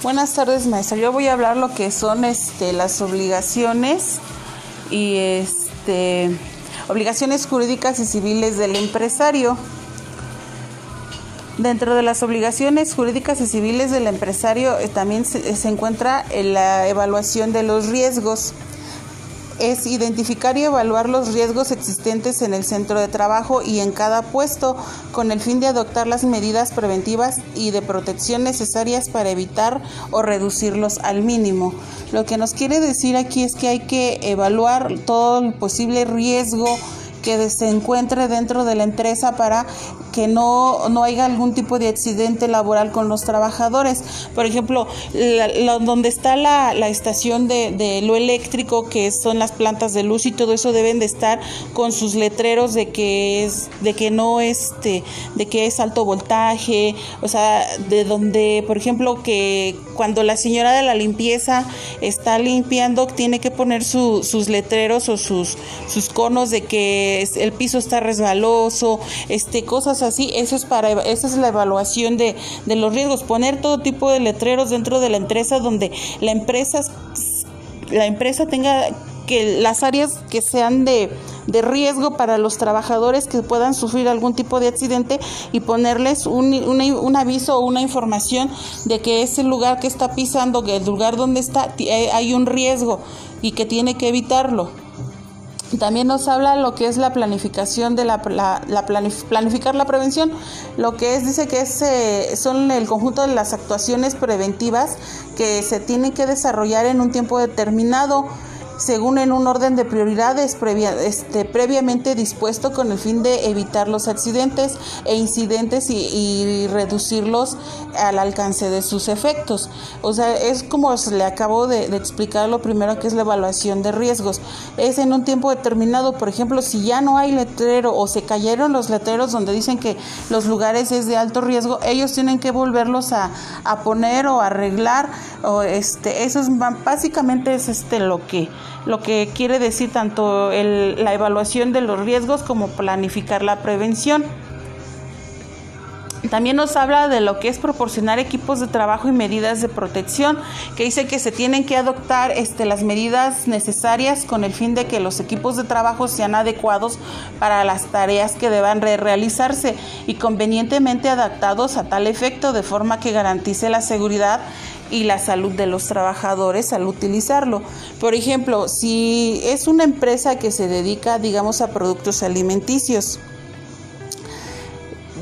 Buenas tardes, maestra. Yo voy a hablar lo que son este, las obligaciones y este, obligaciones jurídicas y civiles del empresario. Dentro de las obligaciones jurídicas y civiles del empresario eh, también se, se encuentra la evaluación de los riesgos es identificar y evaluar los riesgos existentes en el centro de trabajo y en cada puesto con el fin de adoptar las medidas preventivas y de protección necesarias para evitar o reducirlos al mínimo. Lo que nos quiere decir aquí es que hay que evaluar todo el posible riesgo que se encuentre dentro de la empresa para que no, no haya algún tipo de accidente laboral con los trabajadores. Por ejemplo, donde está la, la estación de, de, lo eléctrico, que son las plantas de luz y todo eso deben de estar con sus letreros de que es, de que no este, de que es alto voltaje, o sea, de donde, por ejemplo, que cuando la señora de la limpieza está limpiando, tiene que poner su, sus letreros o sus, sus conos de que el piso está resbaloso, este, cosas así, eso es para, esa es la evaluación de, de los riesgos, poner todo tipo de letreros dentro de la empresa donde la empresa, la empresa tenga que las áreas que sean de, de, riesgo para los trabajadores que puedan sufrir algún tipo de accidente y ponerles un, un, un, aviso o una información de que ese lugar que está pisando, que el lugar donde está, eh, hay un riesgo y que tiene que evitarlo. También nos habla lo que es la planificación de la, la, la planif planificar la prevención, lo que es dice que es, eh, son el conjunto de las actuaciones preventivas que se tienen que desarrollar en un tiempo determinado según en un orden de prioridades previa, este, previamente dispuesto con el fin de evitar los accidentes e incidentes y, y, reducirlos al alcance de sus efectos. O sea, es como le acabo de, de, explicar lo primero que es la evaluación de riesgos. Es en un tiempo determinado, por ejemplo, si ya no hay letrero o se cayeron los letreros donde dicen que los lugares es de alto riesgo, ellos tienen que volverlos a, a poner o arreglar. O este, eso es básicamente es este lo que lo que quiere decir tanto la evaluación de los riesgos como planificar la prevención. También nos habla de lo que es proporcionar equipos de trabajo y medidas de protección, que dice que se tienen que adoptar este, las medidas necesarias con el fin de que los equipos de trabajo sean adecuados para las tareas que deban re realizarse y convenientemente adaptados a tal efecto de forma que garantice la seguridad y la salud de los trabajadores al utilizarlo. Por ejemplo, si es una empresa que se dedica, digamos, a productos alimenticios,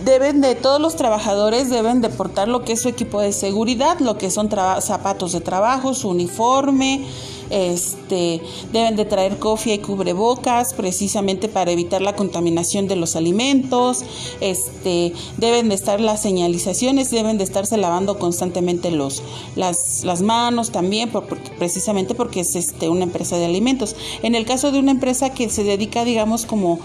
deben de todos los trabajadores deben de portar lo que es su equipo de seguridad, lo que son zapatos de trabajo, su uniforme, este, deben de traer cofia y cubrebocas precisamente para evitar la contaminación de los alimentos, este, deben de estar las señalizaciones, deben de estarse lavando constantemente los, las, las manos también, por, precisamente porque es este, una empresa de alimentos. En el caso de una empresa que se dedica, digamos, como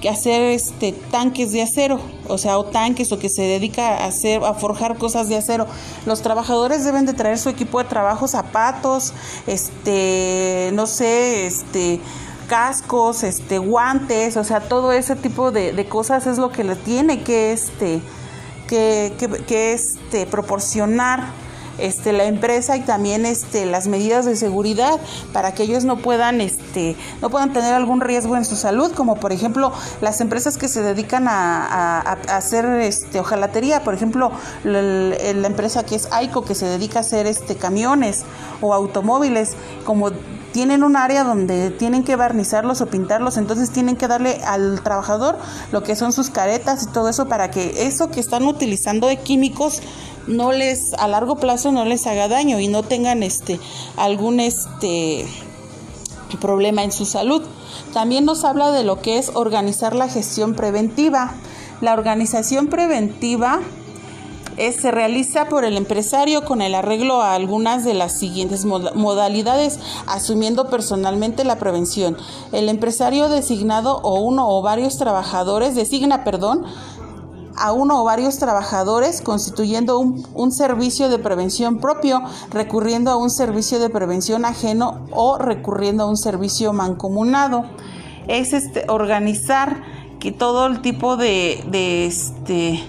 que hacer este tanques de acero, o sea, o tanques o que se dedica a hacer a forjar cosas de acero. Los trabajadores deben de traer su equipo de trabajo, zapatos, este, no sé, este cascos, este guantes, o sea, todo ese tipo de, de cosas es lo que le tiene que este que, que, que este proporcionar este, la empresa y también este, las medidas de seguridad para que ellos no puedan, este, no puedan tener algún riesgo en su salud, como por ejemplo las empresas que se dedican a, hacer este, ojalatería, por ejemplo la, la, empresa que es AICO que se dedica a hacer este, camiones o automóviles, como tienen un área donde tienen que barnizarlos o pintarlos, entonces tienen que darle al trabajador lo que son sus caretas y todo eso para que eso que están utilizando de químicos no les a largo plazo no les haga daño y no tengan este algún este problema en su salud. También nos habla de lo que es organizar la gestión preventiva. La organización preventiva es, se realiza por el empresario con el arreglo a algunas de las siguientes modalidades, asumiendo personalmente la prevención. El empresario designado o uno o varios trabajadores designa, perdón, a uno o varios trabajadores constituyendo un, un, servicio de prevención propio, recurriendo a un servicio de prevención ajeno o recurriendo a un servicio mancomunado. Es este, organizar que todo el tipo de, de este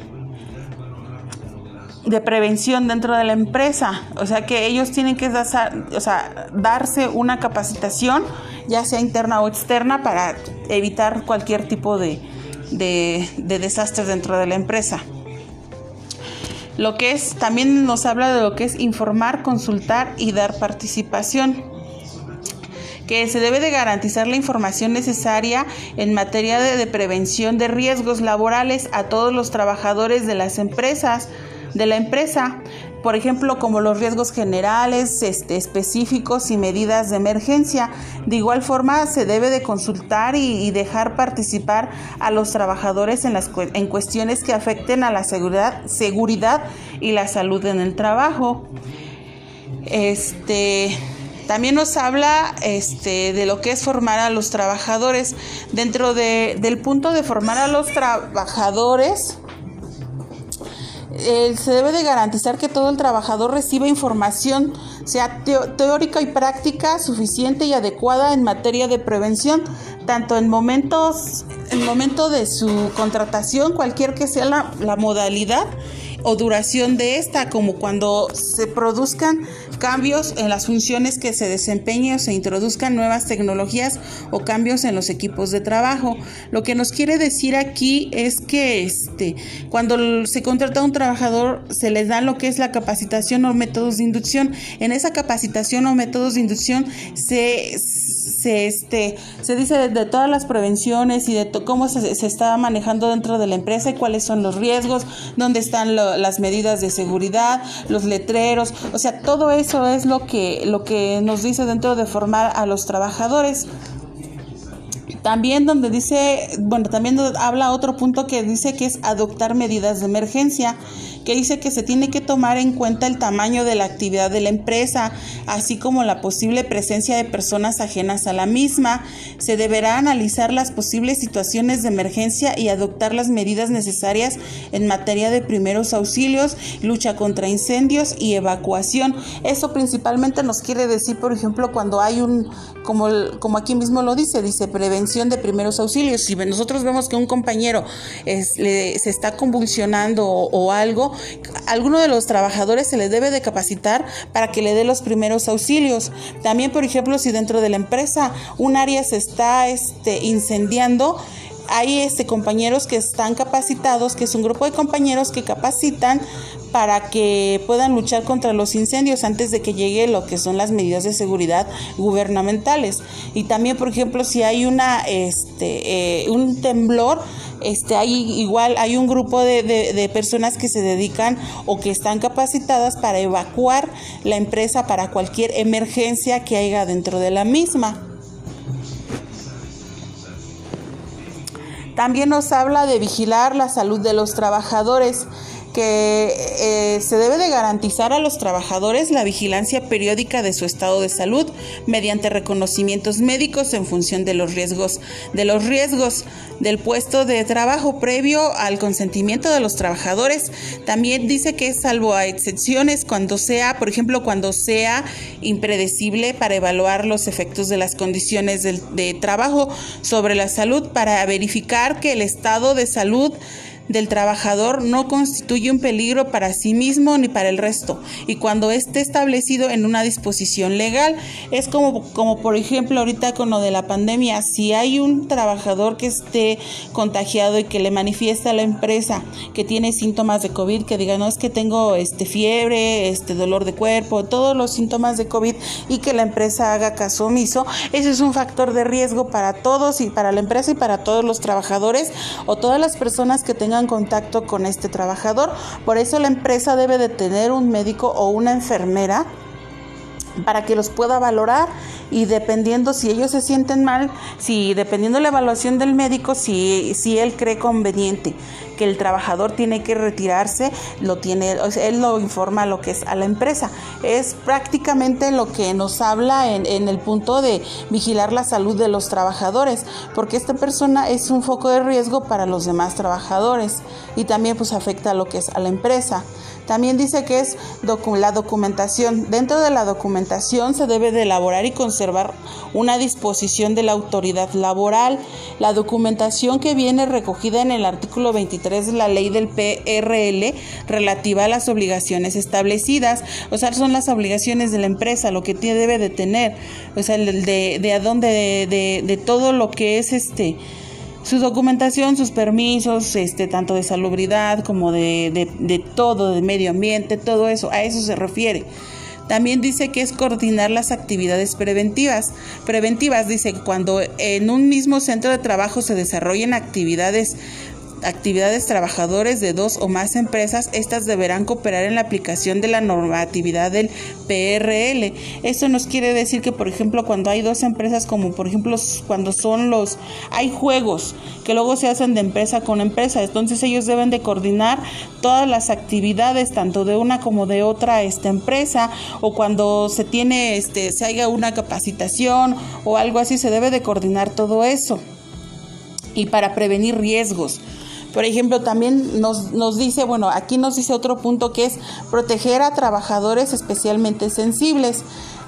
de prevención dentro de la empresa, o sea que ellos tienen que o sea, darse una capacitación, ya sea interna o externa, para evitar cualquier tipo de, de, de desastres dentro de la empresa. Lo que es, también nos habla de lo que es informar, consultar y dar participación que se debe de garantizar la información necesaria en materia de, de, prevención de riesgos laborales a todos los trabajadores de las empresas, de la empresa, por ejemplo, como los riesgos generales, este, específicos y medidas de emergencia. De igual forma, se debe de consultar y, dejar participar a los trabajadores en, las, en cuestiones que afecten a la seguridad, seguridad y la salud en el trabajo. Este, también nos habla este, de lo que es formar a los trabajadores. Dentro del punto de formar a los trabajadores, se debe de garantizar que todo el trabajador reciba información, sea teórica y práctica, suficiente y adecuada en materia de prevención, tanto en momentos, en momento de su contratación, cualquier que sea la modalidad, o duración de esta, como cuando se produzcan cambios en las funciones que se desempeñen o se introduzcan nuevas tecnologías o cambios en los equipos de trabajo. Lo que nos quiere decir aquí es que este, cuando se contrata a un trabajador se les da lo que es la capacitación o métodos de inducción. En esa capacitación o métodos de inducción se, se, este, se dice de, todas las prevenciones y de cómo se, se, está manejando dentro de la empresa y cuáles son los riesgos, dónde están las medidas de seguridad, los letreros, o sea, todo eso es lo que, lo que nos dice dentro de formar a los trabajadores. También donde dice, bueno, también habla otro punto que dice que es adoptar medidas de emergencia que dice que se tiene que tomar en cuenta el tamaño de la actividad de la empresa, así como la posible presencia de personas ajenas a la misma. Se deberá analizar las posibles situaciones de emergencia y adoptar las medidas necesarias en materia de primeros auxilios, lucha contra incendios y evacuación. Eso principalmente nos quiere decir, por ejemplo, cuando hay un, como, como aquí mismo lo dice, dice prevención de primeros auxilios. Si nosotros vemos que un compañero se está convulsionando o algo, alguno de los trabajadores se le debe de capacitar para que le dé los primeros auxilios. También, por ejemplo, si dentro de la empresa un área se está este, incendiando, hay este, compañeros que están capacitados, que es un grupo de compañeros que capacitan para que puedan luchar contra los incendios antes de que llegue lo que son las medidas de seguridad gubernamentales. Y también, por ejemplo, si hay una, este, eh, un temblor, este, hay igual hay un grupo de, de, personas que se dedican o que están capacitadas para evacuar la empresa para cualquier emergencia que haya dentro de la misma. También nos habla de vigilar la salud de los trabajadores que eh, se debe de garantizar a los trabajadores la vigilancia periódica de su estado de salud mediante reconocimientos médicos en función de los riesgos de los riesgos del puesto de trabajo previo al consentimiento de los trabajadores. También dice que salvo a excepciones cuando sea, por ejemplo, cuando sea impredecible para evaluar los efectos de las condiciones de, de trabajo sobre la salud para verificar que el estado de salud del trabajador no constituye un peligro para sí mismo ni para el resto. Y cuando esté establecido en una disposición legal es como, como por ejemplo ahorita con lo de la pandemia si hay un trabajador que esté contagiado y que le manifiesta a la empresa que tiene síntomas de COVID que diga no es que tengo este fiebre este dolor de cuerpo todos los síntomas de COVID y que la empresa haga caso omiso ese es un factor de riesgo para todos y para la empresa y para todos los trabajadores o todas las personas que tengan contacto con este trabajador. Por eso la empresa debe de tener un médico o una enfermera para que los pueda valorar y dependiendo si ellos se sienten mal, si dependiendo la evaluación del médico, si, si él cree conveniente que el trabajador tiene que retirarse, lo tiene, él lo informa lo que es a la empresa. Es prácticamente lo que nos habla en, en el punto de vigilar la salud de los trabajadores, porque esta persona es un foco de riesgo para los demás trabajadores y también pues afecta a lo que es a la empresa. También dice que es la documentación. Dentro de la documentación se debe de elaborar y conservar una disposición de la autoridad laboral. La documentación que viene recogida en el artículo 23 de la ley del PRL relativa a las obligaciones establecidas, o sea, son las obligaciones de la empresa, lo que debe de tener, o sea, de, de a dónde, de, de todo lo que es este su documentación, sus permisos, este, tanto de salubridad como de, de, todo, de medio ambiente, todo eso, a eso se refiere. También dice que es coordinar las actividades preventivas. Preventivas dice que cuando en un mismo centro de trabajo se desarrollen actividades actividades trabajadores de dos o más empresas, estas deberán cooperar en la aplicación de la normatividad del PRL. Esto nos quiere decir que, por ejemplo, cuando hay dos empresas, como por ejemplo cuando son los, hay juegos que luego se hacen de empresa con empresa, entonces ellos deben de coordinar todas las actividades, tanto de una como de otra esta empresa, o cuando se tiene, este, se haga una capacitación o algo así, se debe de coordinar todo eso. Y para prevenir riesgos. Por ejemplo, también nos, nos dice, bueno, aquí nos dice otro punto que es proteger a trabajadores especialmente sensibles.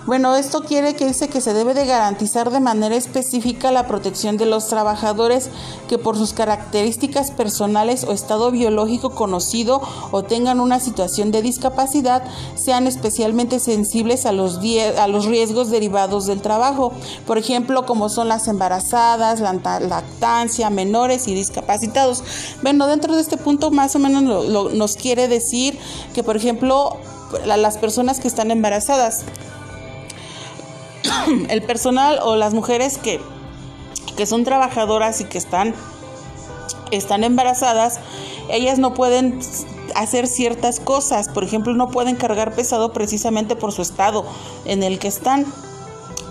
Bueno, esto quiere que dice que se debe de garantizar de manera específica la protección de los trabajadores que por sus características personales o estado biológico conocido o tengan una situación de discapacidad sean especialmente sensibles a los, a los riesgos derivados del trabajo, por ejemplo, como son las embarazadas, la lactancia, menores y discapacitados. Bueno, dentro de este punto más o menos nos quiere decir que, por ejemplo, las personas que están embarazadas, el personal o las mujeres que, que son trabajadoras y que están, están embarazadas, ellas no pueden hacer ciertas cosas, por ejemplo, no pueden cargar pesado precisamente por su estado en el que están.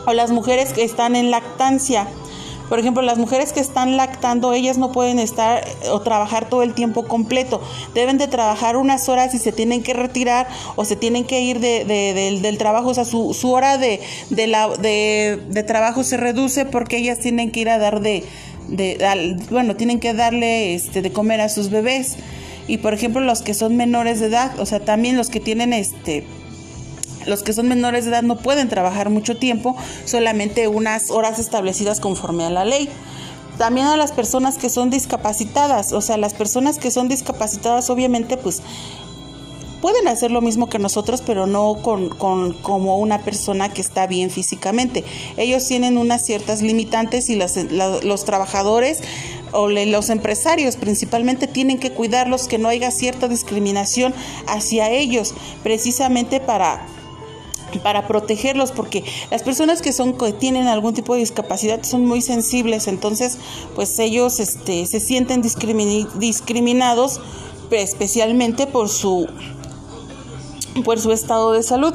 O las mujeres que están en lactancia, por ejemplo, las mujeres que están lactando, ellas no pueden estar eh, o trabajar todo el tiempo completo. Deben de trabajar unas horas y se tienen que retirar o se tienen que ir del, trabajo. O sea, su, hora de, de, trabajo se reduce porque ellas tienen que ir a dar de, bueno, tienen que darle este, de comer a sus bebés. Y por ejemplo, los que son menores de edad, o sea, también los que tienen este los que son menores de edad no pueden trabajar mucho tiempo, solamente unas horas establecidas conforme a la ley. También a las personas que son discapacitadas, o sea, las personas que son discapacitadas obviamente pues pueden hacer lo mismo que nosotros, pero no con, como una persona que está bien físicamente. Ellos tienen unas ciertas limitantes y los trabajadores o los empresarios principalmente tienen que cuidarlos, que no haya cierta discriminación hacia ellos, precisamente para para protegerlos porque las personas que son que tienen algún tipo de discapacidad son muy sensibles entonces pues ellos este, se sienten discriminados especialmente por su por su estado de salud.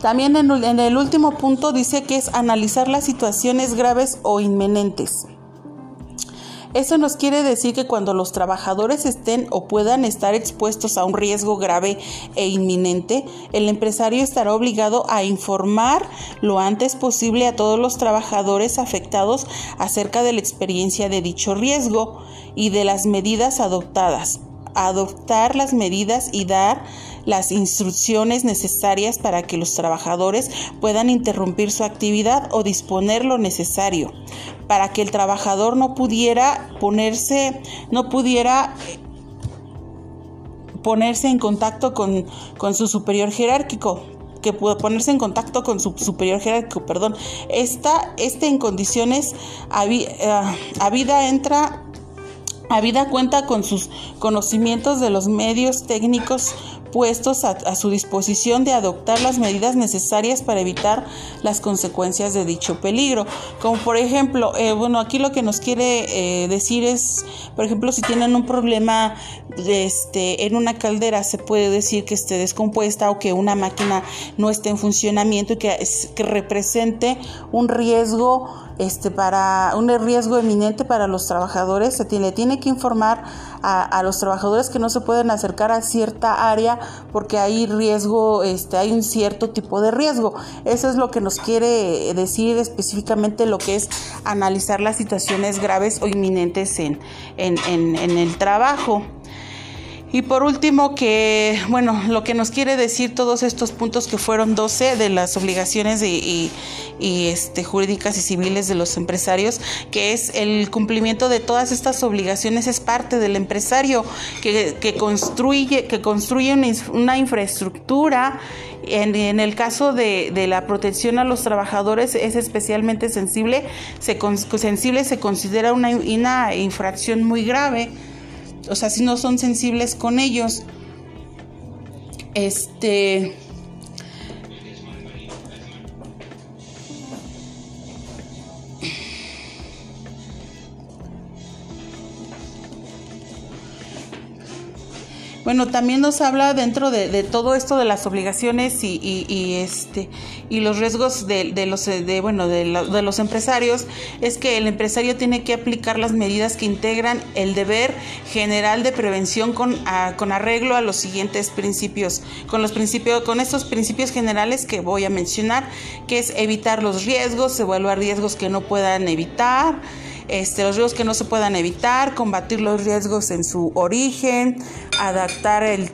También en, en el último punto dice que es analizar las situaciones graves o inminentes eso nos quiere decir que cuando los trabajadores estén o puedan estar expuestos a un riesgo grave e inminente, el empresario estará obligado a informar lo antes posible a todos los trabajadores afectados acerca de la experiencia de dicho riesgo y de las medidas adoptadas. Adoptar las medidas y dar las instrucciones necesarias para que los trabajadores puedan interrumpir su actividad o disponer lo necesario para que el trabajador no pudiera ponerse, no pudiera ponerse en contacto con, su superior jerárquico, que pueda ponerse en contacto con su superior jerárquico, perdón. Esta, este en condiciones a, a vida entra a vida cuenta con sus conocimientos de los medios técnicos puestos a, su disposición de adoptar las medidas necesarias para evitar las consecuencias de dicho peligro. Como por ejemplo, eh, bueno, aquí lo que nos quiere eh, decir es, por ejemplo, si tienen un problema este, en una caldera, se puede decir que esté descompuesta o que una máquina no esté en funcionamiento y que, que represente un riesgo este, para un riesgo eminente para los trabajadores, se tiene, tiene que informar a, los trabajadores que no se pueden acercar a cierta área porque hay riesgo, este, hay un cierto tipo de riesgo. Eso es lo que nos quiere decir específicamente lo que es analizar las situaciones graves o inminentes en, en, en, en el trabajo. Y por último, que, bueno, lo que nos quiere decir todos estos puntos que fueron 12 de las obligaciones y, este, jurídicas y civiles de los empresarios, que es el cumplimiento de todas estas obligaciones es parte del empresario que, construye, que construye una, infraestructura. En, el caso de, la protección a los trabajadores es especialmente sensible, se, sensible se considera una, una infracción muy grave o sea, si no son sensibles con ellos. Este Bueno, también nos habla dentro de, todo esto de las obligaciones y, este y los riesgos de, los de, bueno de, los empresarios es que el empresario tiene que aplicar las medidas que integran el deber general de prevención con, con arreglo a los siguientes principios, con los principios, con estos principios generales que voy a mencionar, que es evitar los riesgos, evaluar riesgos que no puedan evitar este, los riesgos que no se puedan evitar, combatir los riesgos en su origen, adaptar el,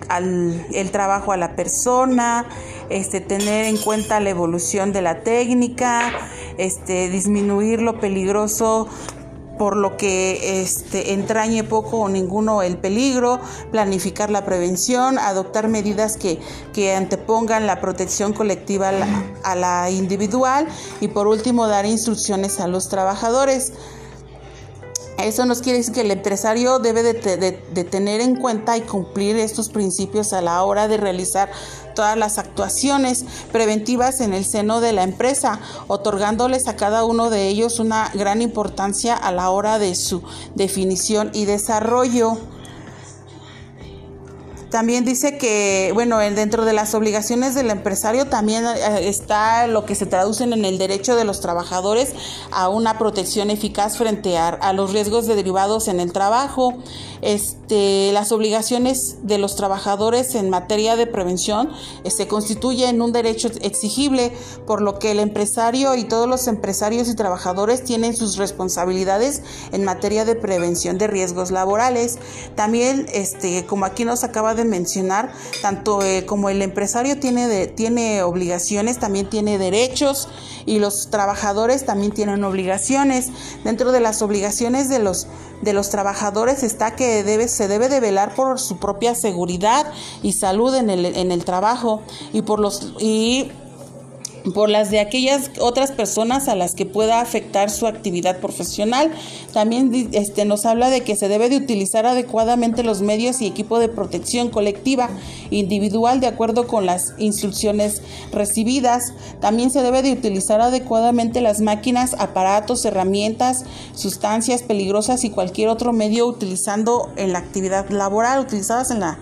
el trabajo a la persona, este, tener en cuenta la evolución de la técnica, este, disminuir lo peligroso por lo que este, entrañe poco o ninguno el peligro, planificar la prevención, adoptar medidas que, que antepongan la protección colectiva a la, a la individual y por último dar instrucciones a los trabajadores. Eso nos quiere decir que el empresario debe de, tener en cuenta y cumplir estos principios a la hora de realizar todas las actuaciones preventivas en el seno de la empresa, otorgándoles a cada uno de ellos una gran importancia a la hora de su definición y desarrollo. También dice que, bueno, dentro de las obligaciones del empresario también eh, está lo que se traducen en el derecho de los trabajadores a una protección eficaz frente a, los riesgos derivados en el trabajo. Este, las obligaciones de los trabajadores en materia de prevención eh, se constituyen un derecho exigible, por lo que el empresario y todos los empresarios y trabajadores tienen sus responsabilidades en materia de prevención de riesgos laborales. También, este, como aquí nos acaba de mencionar, tanto eh, como el empresario tiene, tiene obligaciones, también tiene derechos y los trabajadores también tienen obligaciones. Dentro de las obligaciones de los, de los trabajadores está que debe, se debe de velar por su propia seguridad y salud en el, en el trabajo y por los y por las de aquellas otras personas a las que pueda afectar su actividad profesional. También este, nos habla de que se debe de utilizar adecuadamente los medios y equipo de protección colectiva individual de acuerdo con las instrucciones recibidas. También se debe de utilizar adecuadamente las máquinas, aparatos, herramientas, sustancias peligrosas y cualquier otro medio utilizando en la actividad laboral, utilizadas en la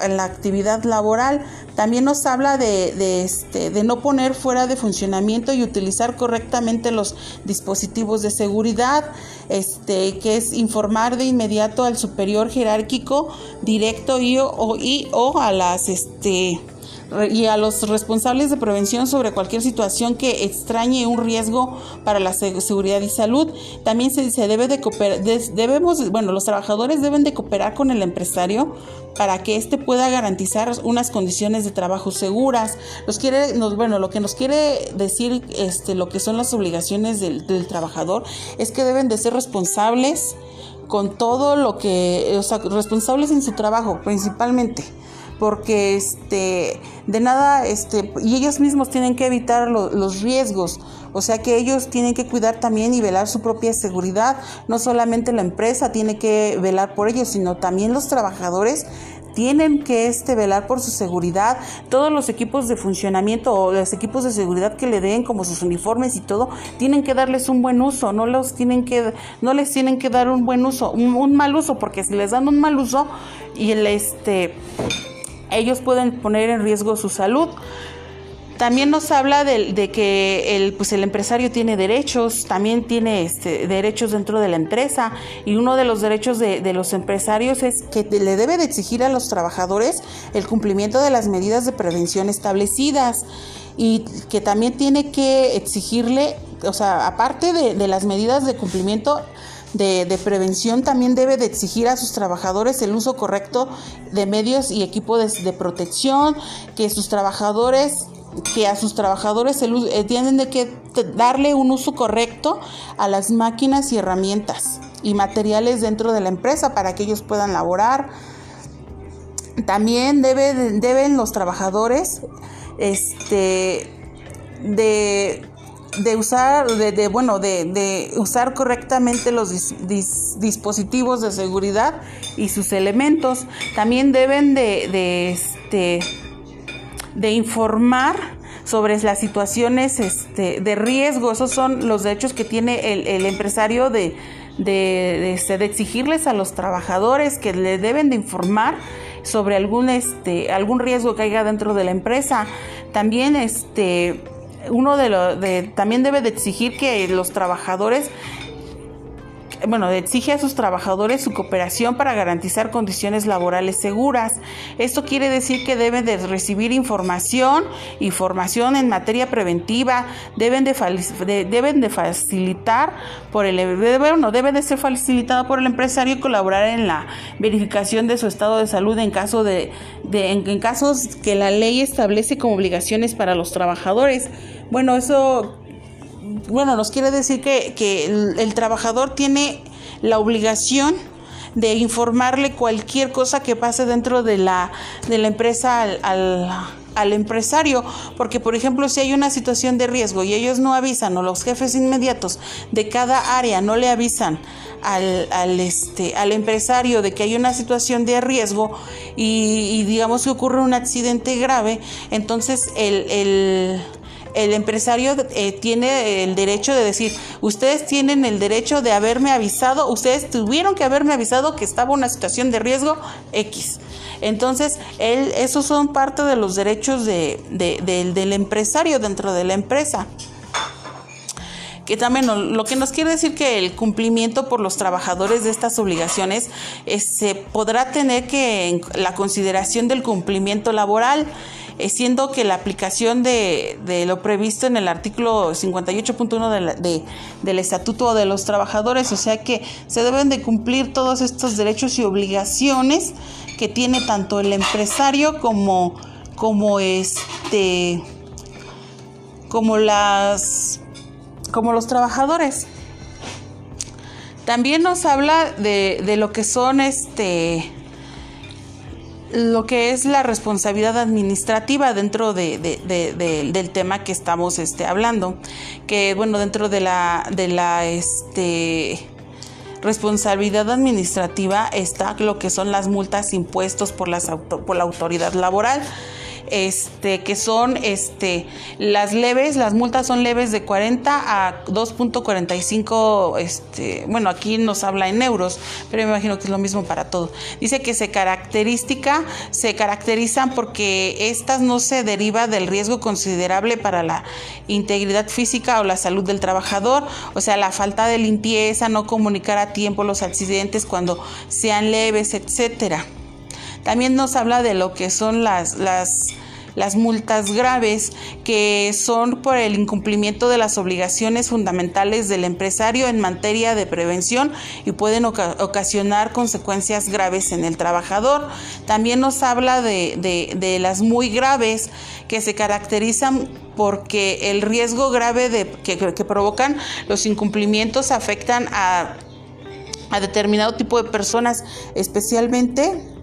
en la actividad laboral. También nos habla de, este, de no poner fuera de funcionamiento y utilizar correctamente los dispositivos de seguridad, este, que es informar de inmediato al superior jerárquico directo y o, y, o a las este, y a los responsables de prevención sobre cualquier situación que extrañe un riesgo para la seguridad y salud. También se, se debe de cooperar, debemos, bueno, los trabajadores deben de cooperar con el empresario para que éste pueda garantizar unas condiciones de trabajo seguras. Nos quiere, nos, bueno, lo que nos quiere decir este, lo que son las obligaciones del, del trabajador es que deben de ser responsables con todo lo que, o sea, responsables en su trabajo principalmente porque este de nada este y ellos mismos tienen que evitar los riesgos. O sea que ellos tienen que cuidar también y velar su propia seguridad. No solamente la empresa tiene que velar por ellos sino también los trabajadores tienen que este velar por su seguridad, todos los equipos de funcionamiento o los equipos de seguridad que le den como sus uniformes y todo, tienen que darles un buen uso, no los tienen que no les tienen que dar un buen uso, un, mal uso porque si les dan un mal uso y el este ellos pueden poner en riesgo su salud. También nos habla de, que el, pues el empresario tiene derechos, también tiene este, derechos dentro de la empresa y uno de los derechos de, de, los empresarios es que le debe de exigir a los trabajadores el cumplimiento de las medidas de prevención establecidas y que también tiene que exigirle, o sea, aparte de, de las medidas de cumplimiento, de, prevención también debe de exigir a sus trabajadores el uso correcto de medios y equipo de, protección, que sus trabajadores que a sus trabajadores eh, tienen de que darle un uso correcto a las máquinas y herramientas y materiales dentro de la empresa para que ellos puedan laborar. También deben los trabajadores este, de de usar, de, bueno, de, usar correctamente los dispositivos de seguridad y sus elementos. También deben de, de, este, de informar sobre las situaciones este, de riesgo. Esos son los derechos que tiene el, el empresario de, de, este, de, exigirles a los trabajadores que le deben de informar sobre algún, este, algún riesgo que haya dentro de la empresa. También este, uno de los de, también debe de exigir que los trabajadores bueno, exige a sus trabajadores su cooperación para garantizar condiciones laborales seguras. Esto quiere decir que deben de recibir información y formación en materia preventiva, deben de, deben de facilitar por el bueno, debe de ser facilitado por el empresario y colaborar en la verificación de su estado de salud en caso de, en, casos que la ley establece como obligaciones para los trabajadores. Bueno, eso bueno, nos quiere decir que, el, trabajador tiene la obligación de informarle cualquier cosa que pase dentro de la, de la empresa al, al, empresario, porque por ejemplo si hay una situación de riesgo y ellos no avisan o los jefes inmediatos de cada área no le avisan al, al, este, al empresario de que hay una situación de riesgo y, y digamos que ocurre un accidente grave, entonces el, el el empresario eh, tiene el derecho de decir, ustedes tienen el derecho de haberme avisado, ustedes tuvieron que haberme avisado que estaba una situación de riesgo X. Entonces, él, esos son parte de los derechos de, del empresario dentro de la empresa que también lo que nos quiere decir que el cumplimiento por los trabajadores de estas obligaciones eh, se podrá tener que en la consideración del cumplimiento laboral siendo que la aplicación de, lo previsto en el artículo 58.1 de del Estatuto de los Trabajadores, o sea que se deben de cumplir todos estos derechos y obligaciones que tiene tanto el empresario como, como este como las como los trabajadores. También nos habla de, de lo que son este lo que es la responsabilidad administrativa dentro de, del tema que estamos este, hablando, que bueno, dentro de la, de la este, responsabilidad administrativa está lo que son las multas impuestos por, las por la autoridad laboral este, que son este, las leves, las multas son leves de 40 a 2.45, este, bueno, aquí nos habla en euros, pero me imagino que es lo mismo para todo. Dice que se característica, se caracterizan porque estas no se deriva del riesgo considerable para la integridad física o la salud del trabajador, o sea, la falta de limpieza, no comunicar a tiempo los accidentes cuando sean leves, etcétera. También nos habla de lo que son las, las, multas graves, que son por el incumplimiento de las obligaciones fundamentales del empresario en materia de prevención y pueden ocasionar consecuencias graves en el trabajador. También nos habla de, de, las muy graves, que se caracterizan porque el riesgo grave de, que, que provocan los incumplimientos afectan a, a determinado tipo de personas, especialmente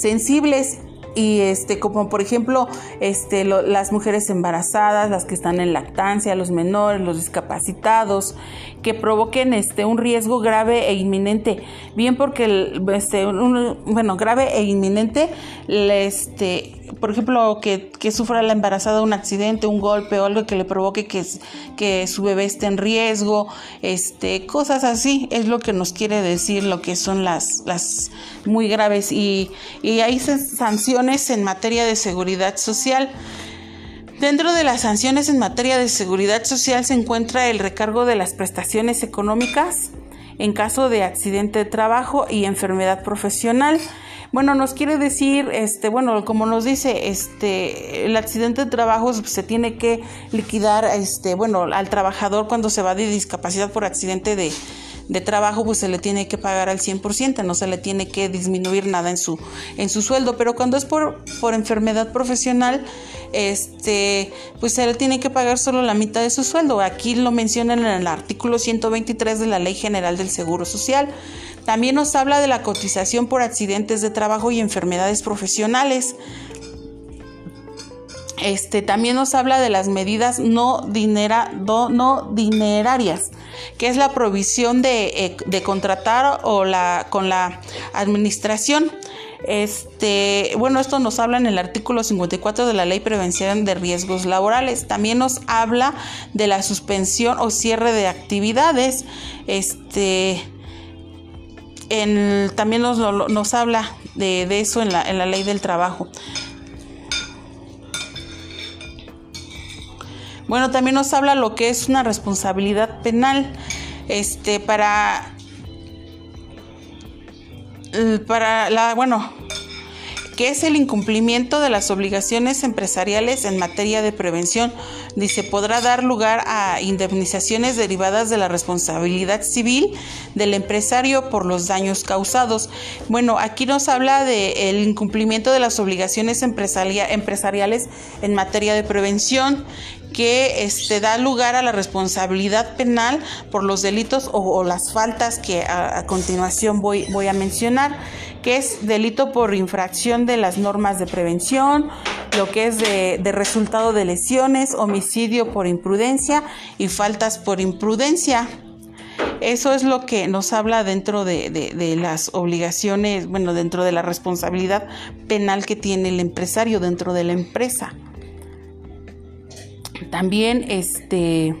sensibles. Y este como por ejemplo este las mujeres embarazadas las que están en lactancia los menores los discapacitados que provoquen este un riesgo grave e inminente. Bien porque este bueno grave e inminente este por ejemplo que, que, sufra la embarazada un accidente un golpe o algo que le provoque que, que su bebé esté en riesgo este cosas así es lo que nos quiere decir lo que son las las muy graves y, y hay sanciones en materia de seguridad social Dentro de las sanciones en materia de seguridad social se encuentra el recargo de las prestaciones económicas en caso de accidente de trabajo y enfermedad profesional. Bueno, nos quiere decir, este, bueno, como nos dice, este, el accidente de trabajo se tiene que liquidar, este, bueno, al trabajador cuando se va de discapacidad por accidente de, de trabajo, pues se le tiene que pagar al 100%, no se le tiene que disminuir nada en su, en su sueldo. Pero cuando es por, por enfermedad profesional, este, pues se le tiene que pagar solo la mitad de su sueldo. Aquí lo mencionan en el artículo 123 de la Ley General del Seguro Social. También nos habla de la cotización por accidentes de trabajo y enfermedades profesionales. Este, también nos habla de las medidas no, dinera, no dinerarias, que es la provisión de, eh, contratar o la, con la administración. Este, bueno, esto nos habla en el artículo 54 de la Ley Prevención de Riesgos Laborales. También nos habla de la suspensión o cierre de actividades. Este, también nos, nos habla de, eso en la, en la ley del trabajo. Bueno, también nos habla lo que es una responsabilidad penal. Este, para. Para la. Bueno, que es el incumplimiento de las obligaciones empresariales en materia de prevención. Dice, podrá dar lugar a indemnizaciones derivadas de la responsabilidad civil del empresario por los daños causados. Bueno, aquí nos habla del incumplimiento de las obligaciones empresariales en materia de prevención que este, da lugar a la responsabilidad penal por los delitos o, las faltas que a, continuación voy, voy a mencionar que es delito por infracción de las normas de prevención, lo que es de, resultado de lesiones, homicidio por imprudencia y faltas por imprudencia. Eso es lo que nos habla dentro de, de, las obligaciones, bueno, dentro de la responsabilidad penal que tiene el empresario dentro de la empresa. También, este,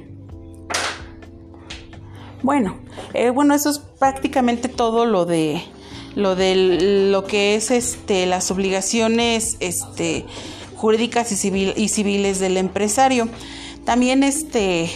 bueno, eh, bueno, eso es prácticamente todo lo de lo de lo que es este las obligaciones este jurídicas y, y civiles del empresario. También este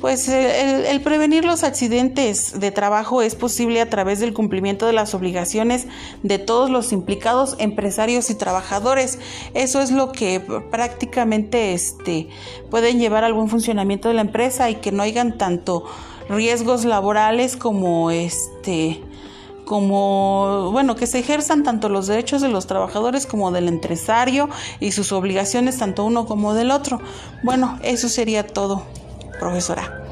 pues el, prevenir los accidentes de trabajo es posible a través del cumplimiento de las obligaciones de todos los implicados, empresarios y trabajadores. Eso es lo que prácticamente este, pueden llevar al buen funcionamiento de la empresa y que no hayan tanto riesgos laborales como este como, bueno, que se ejerzan tanto los derechos de los trabajadores como del empresario y sus obligaciones tanto uno como del otro. Bueno, eso sería todo, profesora.